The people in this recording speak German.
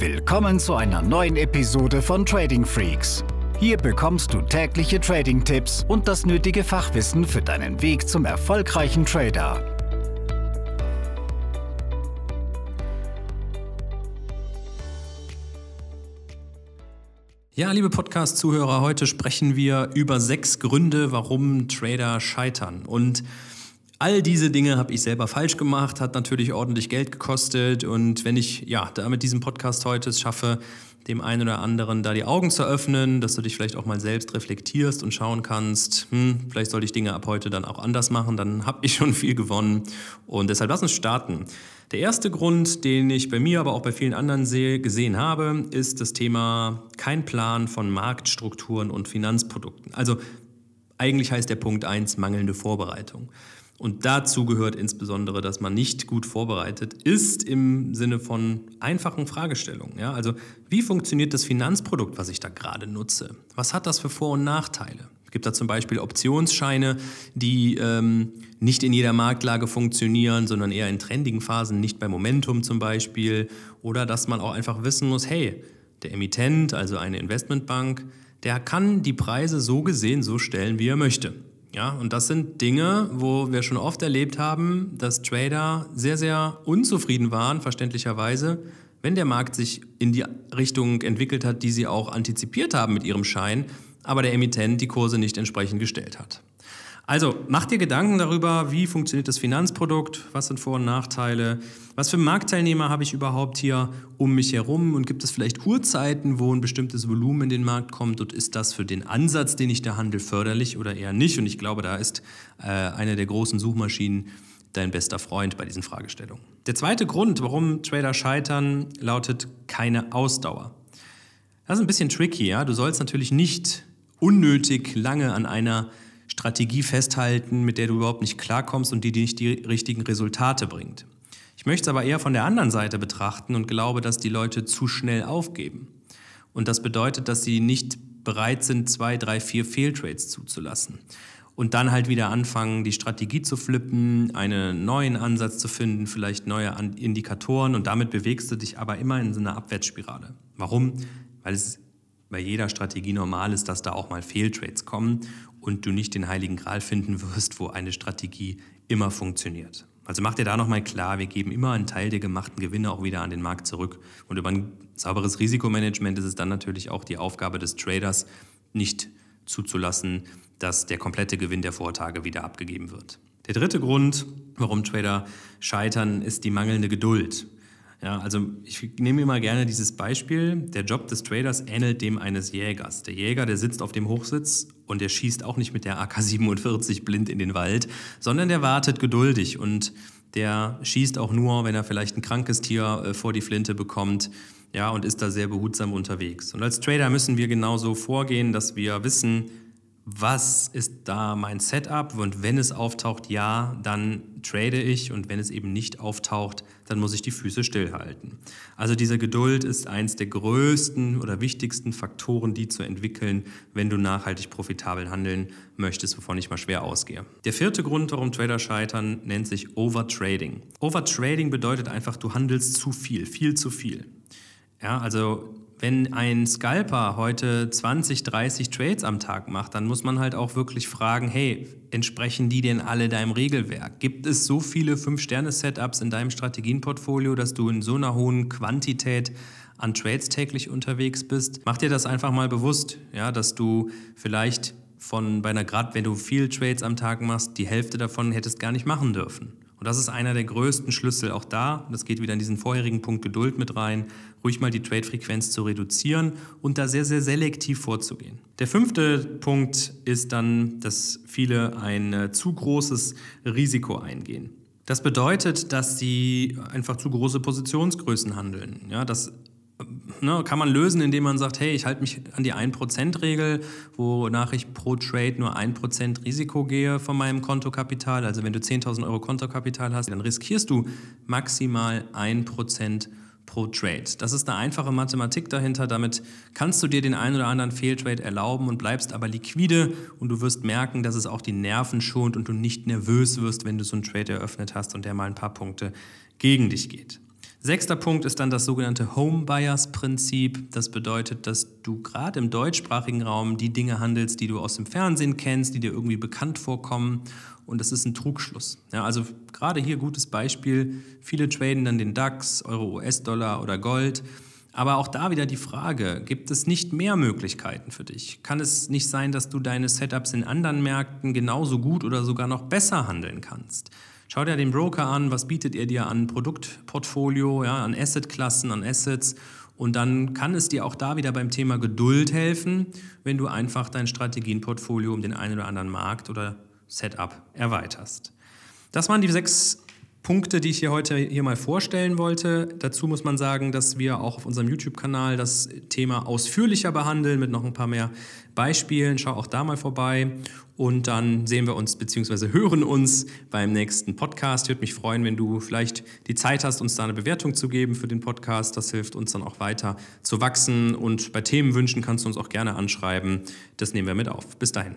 Willkommen zu einer neuen Episode von Trading Freaks. Hier bekommst du tägliche Trading-Tipps und das nötige Fachwissen für deinen Weg zum erfolgreichen Trader. Ja, liebe Podcast-Zuhörer, heute sprechen wir über sechs Gründe, warum Trader scheitern. Und All diese Dinge habe ich selber falsch gemacht, hat natürlich ordentlich Geld gekostet und wenn ich ja da mit diesem Podcast heute es schaffe, dem einen oder anderen da die Augen zu öffnen, dass du dich vielleicht auch mal selbst reflektierst und schauen kannst, hm, vielleicht sollte ich Dinge ab heute dann auch anders machen, dann habe ich schon viel gewonnen und deshalb lass uns starten. Der erste Grund, den ich bei mir, aber auch bei vielen anderen sehe, gesehen habe, ist das Thema kein Plan von Marktstrukturen und Finanzprodukten. Also eigentlich heißt der Punkt 1 mangelnde Vorbereitung. Und dazu gehört insbesondere, dass man nicht gut vorbereitet ist im Sinne von einfachen Fragestellungen. Ja? Also wie funktioniert das Finanzprodukt, was ich da gerade nutze? Was hat das für Vor- und Nachteile? Es gibt da zum Beispiel Optionsscheine, die ähm, nicht in jeder Marktlage funktionieren, sondern eher in trendigen Phasen, nicht bei Momentum zum Beispiel. Oder dass man auch einfach wissen muss, hey, der Emittent, also eine Investmentbank, der kann die Preise so gesehen so stellen, wie er möchte. Ja, und das sind Dinge, wo wir schon oft erlebt haben, dass Trader sehr, sehr unzufrieden waren, verständlicherweise, wenn der Markt sich in die Richtung entwickelt hat, die sie auch antizipiert haben mit ihrem Schein, aber der Emittent die Kurse nicht entsprechend gestellt hat. Also mach dir Gedanken darüber, wie funktioniert das Finanzprodukt, was sind Vor- und Nachteile, was für Marktteilnehmer habe ich überhaupt hier um mich herum und gibt es vielleicht Uhrzeiten, wo ein bestimmtes Volumen in den Markt kommt und ist das für den Ansatz, den ich da handel, förderlich oder eher nicht? Und ich glaube, da ist äh, eine der großen Suchmaschinen dein bester Freund bei diesen Fragestellungen. Der zweite Grund, warum Trader scheitern, lautet keine Ausdauer. Das ist ein bisschen tricky, ja. Du sollst natürlich nicht unnötig lange an einer Strategie festhalten, mit der du überhaupt nicht klarkommst und die dir nicht die richtigen Resultate bringt. Ich möchte es aber eher von der anderen Seite betrachten und glaube, dass die Leute zu schnell aufgeben. Und das bedeutet, dass sie nicht bereit sind, zwei, drei, vier Fehltrades zuzulassen. Und dann halt wieder anfangen, die Strategie zu flippen, einen neuen Ansatz zu finden, vielleicht neue Indikatoren und damit bewegst du dich aber immer in so einer Abwärtsspirale. Warum? Weil es bei jeder Strategie normal ist, dass da auch mal Fehltrades kommen und du nicht den heiligen Gral finden wirst, wo eine Strategie immer funktioniert. Also mach dir da nochmal klar, wir geben immer einen Teil der gemachten Gewinne auch wieder an den Markt zurück. Und über ein sauberes Risikomanagement ist es dann natürlich auch die Aufgabe des Traders, nicht zuzulassen, dass der komplette Gewinn der Vortage wieder abgegeben wird. Der dritte Grund, warum Trader scheitern, ist die mangelnde Geduld. Ja, also ich nehme immer gerne dieses Beispiel. Der Job des Traders ähnelt dem eines Jägers. Der Jäger, der sitzt auf dem Hochsitz und der schießt auch nicht mit der AK-47 blind in den Wald, sondern der wartet geduldig und der schießt auch nur, wenn er vielleicht ein krankes Tier äh, vor die Flinte bekommt. Ja, und ist da sehr behutsam unterwegs. Und als Trader müssen wir genauso vorgehen, dass wir wissen, was ist da mein Setup und wenn es auftaucht, ja, dann trade ich und wenn es eben nicht auftaucht, dann muss ich die Füße stillhalten. Also diese Geduld ist eins der größten oder wichtigsten Faktoren, die zu entwickeln, wenn du nachhaltig profitabel handeln möchtest, wovon ich mal schwer ausgehe. Der vierte Grund, warum Trader scheitern, nennt sich Overtrading. Overtrading bedeutet einfach, du handelst zu viel, viel zu viel. Ja, also wenn ein Scalper heute 20, 30 Trades am Tag macht, dann muss man halt auch wirklich fragen, hey, entsprechen die denn alle deinem Regelwerk? Gibt es so viele 5-Sterne-Setups in deinem Strategienportfolio, dass du in so einer hohen Quantität an Trades täglich unterwegs bist? Mach dir das einfach mal bewusst, ja, dass du vielleicht von bei einer gerade wenn du viel Trades am Tag machst, die Hälfte davon hättest gar nicht machen dürfen. Und das ist einer der größten Schlüssel auch da. Das geht wieder in diesen vorherigen Punkt Geduld mit rein, ruhig mal die Trade-Frequenz zu reduzieren und da sehr, sehr selektiv vorzugehen. Der fünfte Punkt ist dann, dass viele ein äh, zu großes Risiko eingehen. Das bedeutet, dass sie einfach zu große Positionsgrößen handeln. Ja, das ne, kann man lösen, indem man sagt, hey, ich halte mich an die 1%-Regel, wonach ich pro Trade nur 1% Risiko gehe von meinem Kontokapital. Also wenn du 10.000 Euro Kontokapital hast, dann riskierst du maximal 1% pro Trade. Das ist eine einfache Mathematik dahinter. Damit kannst du dir den einen oder anderen Fehltrade erlauben und bleibst aber liquide und du wirst merken, dass es auch die Nerven schont und du nicht nervös wirst, wenn du so einen Trade eröffnet hast und der mal ein paar Punkte gegen dich geht. Sechster Punkt ist dann das sogenannte Home Buyers Prinzip. Das bedeutet, dass du gerade im deutschsprachigen Raum die Dinge handelst, die du aus dem Fernsehen kennst, die dir irgendwie bekannt vorkommen. Und das ist ein Trugschluss. Ja, also gerade hier gutes Beispiel. Viele traden dann den DAX, Euro, US-Dollar oder Gold. Aber auch da wieder die Frage, gibt es nicht mehr Möglichkeiten für dich? Kann es nicht sein, dass du deine Setups in anderen Märkten genauso gut oder sogar noch besser handeln kannst? Schau dir den Broker an, was bietet er dir an Produktportfolio, ja, an Assetklassen, an Assets. Und dann kann es dir auch da wieder beim Thema Geduld helfen, wenn du einfach dein Strategienportfolio um den einen oder anderen Markt oder Setup erweiterst. Das waren die sechs Punkte, die ich hier heute hier mal vorstellen wollte. Dazu muss man sagen, dass wir auch auf unserem YouTube-Kanal das Thema ausführlicher behandeln mit noch ein paar mehr Beispielen. Schau auch da mal vorbei. Und dann sehen wir uns bzw. hören uns beim nächsten Podcast. Ich würde mich freuen, wenn du vielleicht die Zeit hast, uns da eine Bewertung zu geben für den Podcast. Das hilft uns dann auch weiter zu wachsen. Und bei Themenwünschen kannst du uns auch gerne anschreiben. Das nehmen wir mit auf. Bis dahin.